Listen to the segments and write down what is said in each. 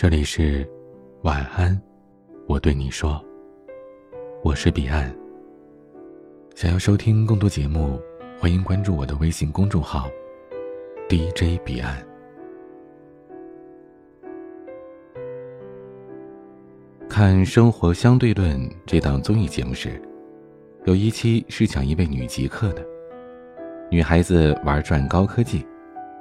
这里是晚安，我对你说，我是彼岸。想要收听更多节目，欢迎关注我的微信公众号 DJ 彼岸。看《生活相对论》这档综艺节目时，有一期是讲一位女极客的，女孩子玩转高科技，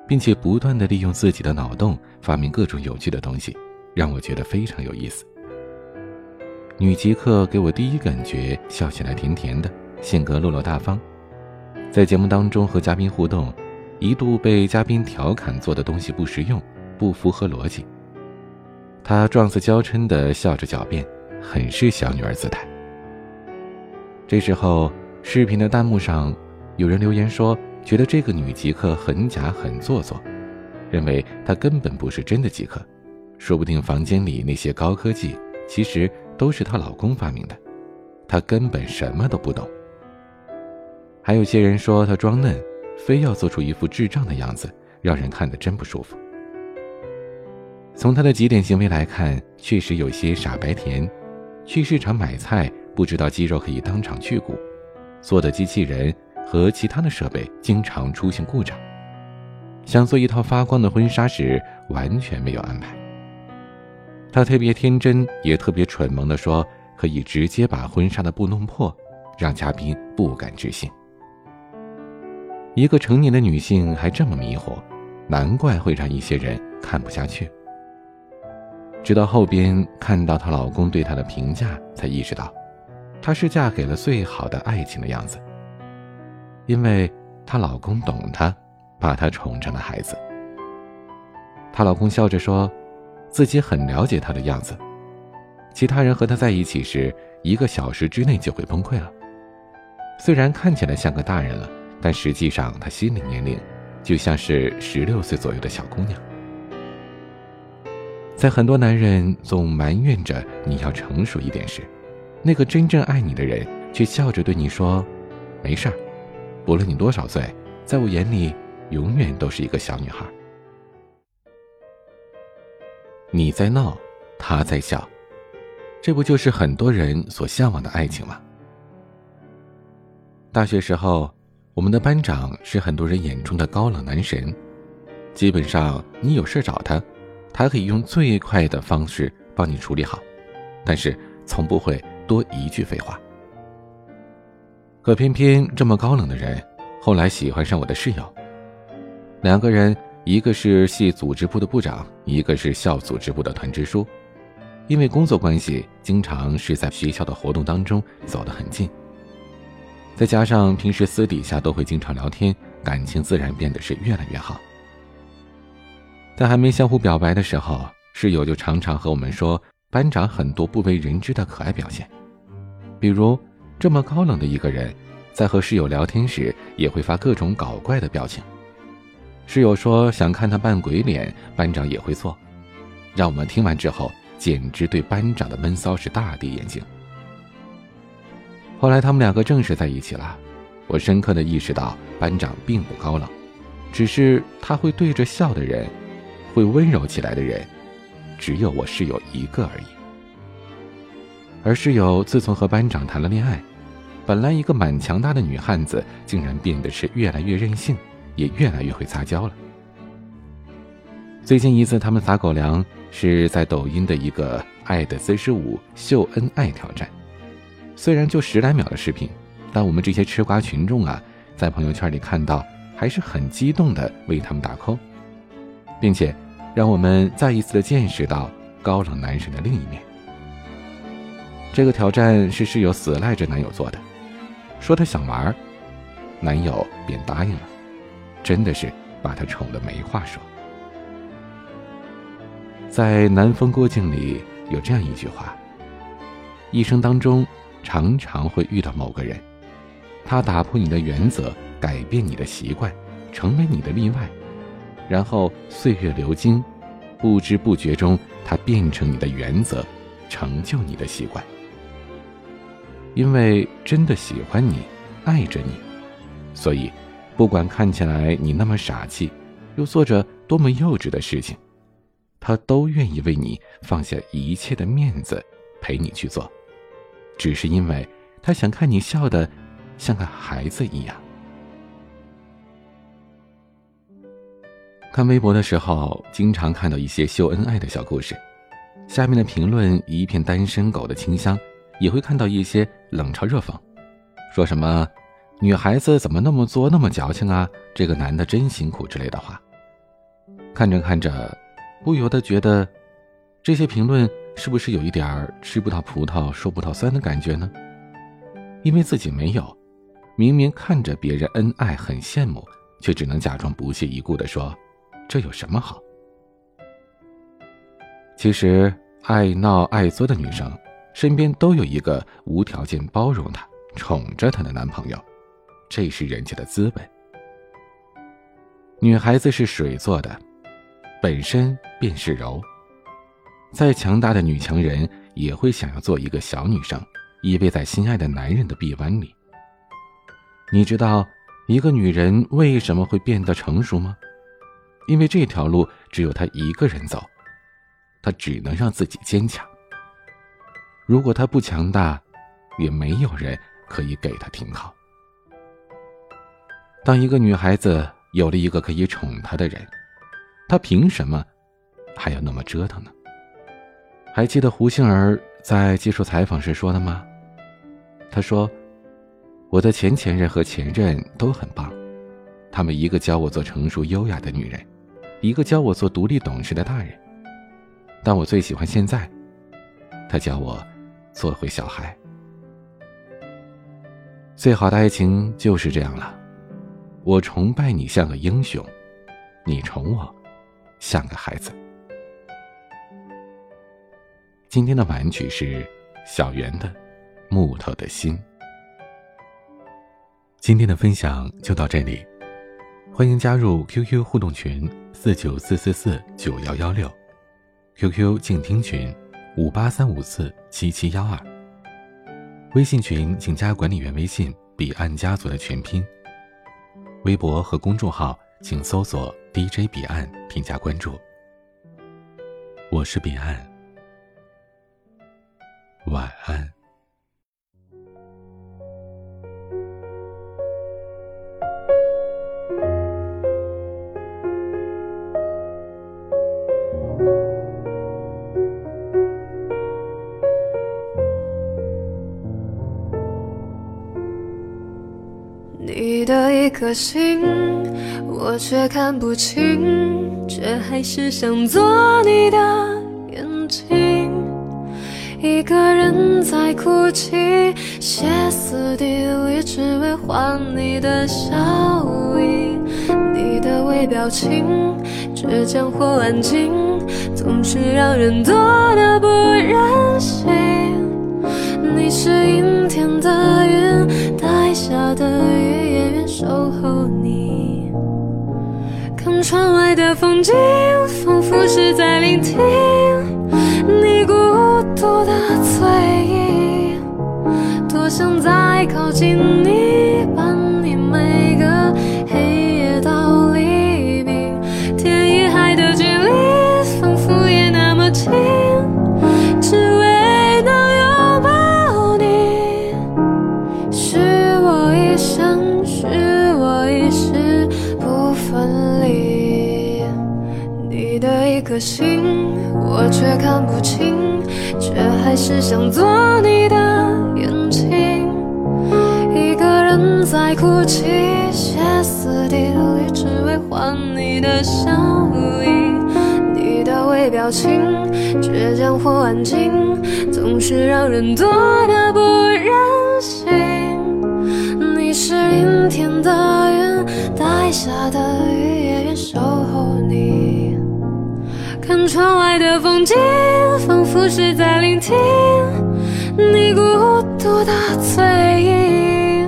并且不断的利用自己的脑洞发明各种有趣的东西。让我觉得非常有意思。女极客给我第一感觉笑起来甜甜的，性格落落大方，在节目当中和嘉宾互动，一度被嘉宾调侃做的东西不实用，不符合逻辑。她状似娇嗔的笑着狡辩，很是小女儿姿态。这时候，视频的弹幕上有人留言说，觉得这个女极客很假很做作，认为她根本不是真的极客。说不定房间里那些高科技，其实都是她老公发明的，她根本什么都不懂。还有些人说她装嫩，非要做出一副智障的样子，让人看得真不舒服。从她的几点行为来看，确实有些傻白甜。去市场买菜，不知道鸡肉可以当场去骨；做的机器人和其他的设备经常出现故障。想做一套发光的婚纱时，完全没有安排。他特别天真，也特别蠢萌地说：“可以直接把婚纱的布弄破，让嘉宾不敢置信。”一个成年的女性还这么迷惑，难怪会让一些人看不下去。直到后边看到她老公对她的评价，才意识到，她是嫁给了最好的爱情的样子。因为她老公懂她，把她宠成了孩子。她老公笑着说。自己很了解他的样子，其他人和他在一起时，一个小时之内就会崩溃了。虽然看起来像个大人了，但实际上他心理年龄就像是十六岁左右的小姑娘。在很多男人总埋怨着你要成熟一点时，那个真正爱你的人却笑着对你说：“没事儿，不论你多少岁，在我眼里永远都是一个小女孩。”你在闹，他在笑，这不就是很多人所向往的爱情吗？大学时候，我们的班长是很多人眼中的高冷男神，基本上你有事找他，他可以用最快的方式帮你处理好，但是从不会多一句废话。可偏偏这么高冷的人，后来喜欢上我的室友，两个人。一个是系组织部的部长，一个是校组织部的团支书，因为工作关系，经常是在学校的活动当中走得很近。再加上平时私底下都会经常聊天，感情自然变得是越来越好。在还没相互表白的时候，室友就常常和我们说班长很多不为人知的可爱表现，比如这么高冷的一个人，在和室友聊天时也会发各种搞怪的表情。室友说想看他扮鬼脸，班长也会做，让我们听完之后简直对班长的闷骚是大跌眼镜。后来他们两个正式在一起了，我深刻的意识到班长并不高冷，只是他会对着笑的人，会温柔起来的人，只有我室友一个而已。而室友自从和班长谈了恋爱，本来一个蛮强大的女汉子，竟然变得是越来越任性。也越来越会撒娇了。最近一次他们撒狗粮是在抖音的一个“爱的姿势舞”秀恩爱挑战，虽然就十来秒的视频，但我们这些吃瓜群众啊，在朋友圈里看到还是很激动的为他们打 call，并且让我们再一次的见识到高冷男神的另一面。这个挑战是室友死赖着男友做的，说他想玩，男友便答应了。真的是把他宠得没话说。在《南风过境》里有这样一句话：一生当中常常会遇到某个人，他打破你的原则，改变你的习惯，成为你的例外，然后岁月流金，不知不觉中他变成你的原则，成就你的习惯。因为真的喜欢你，爱着你，所以。不管看起来你那么傻气，又做着多么幼稚的事情，他都愿意为你放下一切的面子，陪你去做，只是因为他想看你笑的像个孩子一样。看微博的时候，经常看到一些秀恩爱的小故事，下面的评论一片单身狗的清香，也会看到一些冷嘲热讽，说什么“女孩子怎么那么作，那么矫情啊？这个男的真辛苦”之类的话。看着看着，不由得觉得，这些评论是不是有一点儿吃不到葡萄说不到酸的感觉呢？因为自己没有，明明看着别人恩爱很羡慕，却只能假装不屑一顾的说。这有什么好？其实，爱闹爱作的女生，身边都有一个无条件包容她、宠着她的男朋友，这是人家的资本。女孩子是水做的，本身便是柔。再强大的女强人，也会想要做一个小女生，依偎在心爱的男人的臂弯里。你知道，一个女人为什么会变得成熟吗？因为这条路只有她一个人走，她只能让自己坚强。如果她不强大，也没有人可以给她停靠。当一个女孩子有了一个可以宠她的人，她凭什么还要那么折腾呢？还记得胡杏儿在接受采访时说的吗？她说：“我的前前任和前任都很棒，他们一个教我做成熟优雅的女人。”一个教我做独立懂事的大人，但我最喜欢现在。他教我做回小孩。最好的爱情就是这样了，我崇拜你像个英雄，你宠我像个孩子。今天的晚曲是小圆的《木头的心》。今天的分享就到这里，欢迎加入 QQ 互动群。四九四四四九幺幺六，QQ 静听群五八三五四七七幺二，微信群请加管理员微信彼岸家族的全拼，微博和公众号请搜索 DJ 彼岸添加关注。我是彼岸，晚安。一颗心，我却看不清，却还是想做你的眼睛。一个人在哭泣，歇斯底里，只为换你的笑意。你的微表情，倔强或安静，总是让人多的不忍心。你是阴天的云，带下的雨。你，看窗外的风景，仿佛是在聆听你孤独的醉意。多想再靠近你，心，我却看不清，却还是想做你的眼睛。一个人在哭泣，歇斯底里，只为换你的笑意。你的微表情，倔强或安静，总是让人多的不忍心。你是阴天的云，带下的雨，也愿守候你。看窗外的风景，仿佛是在聆听你孤独的醉意。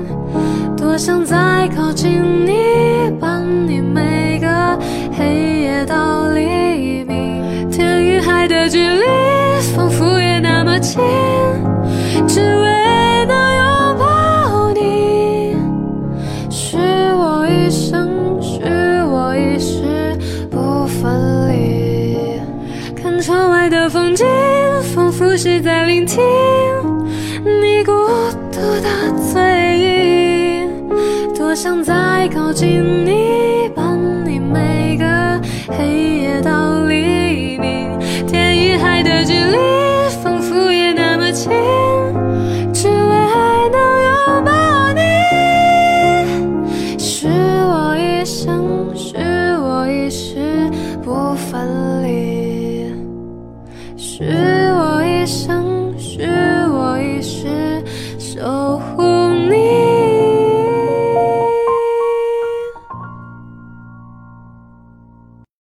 多想再靠近你，伴你每个黑夜到黎明。天与海的距离，仿佛也那么近，只为我想再靠近你，伴你每个黑夜到黎明，天与海的距离。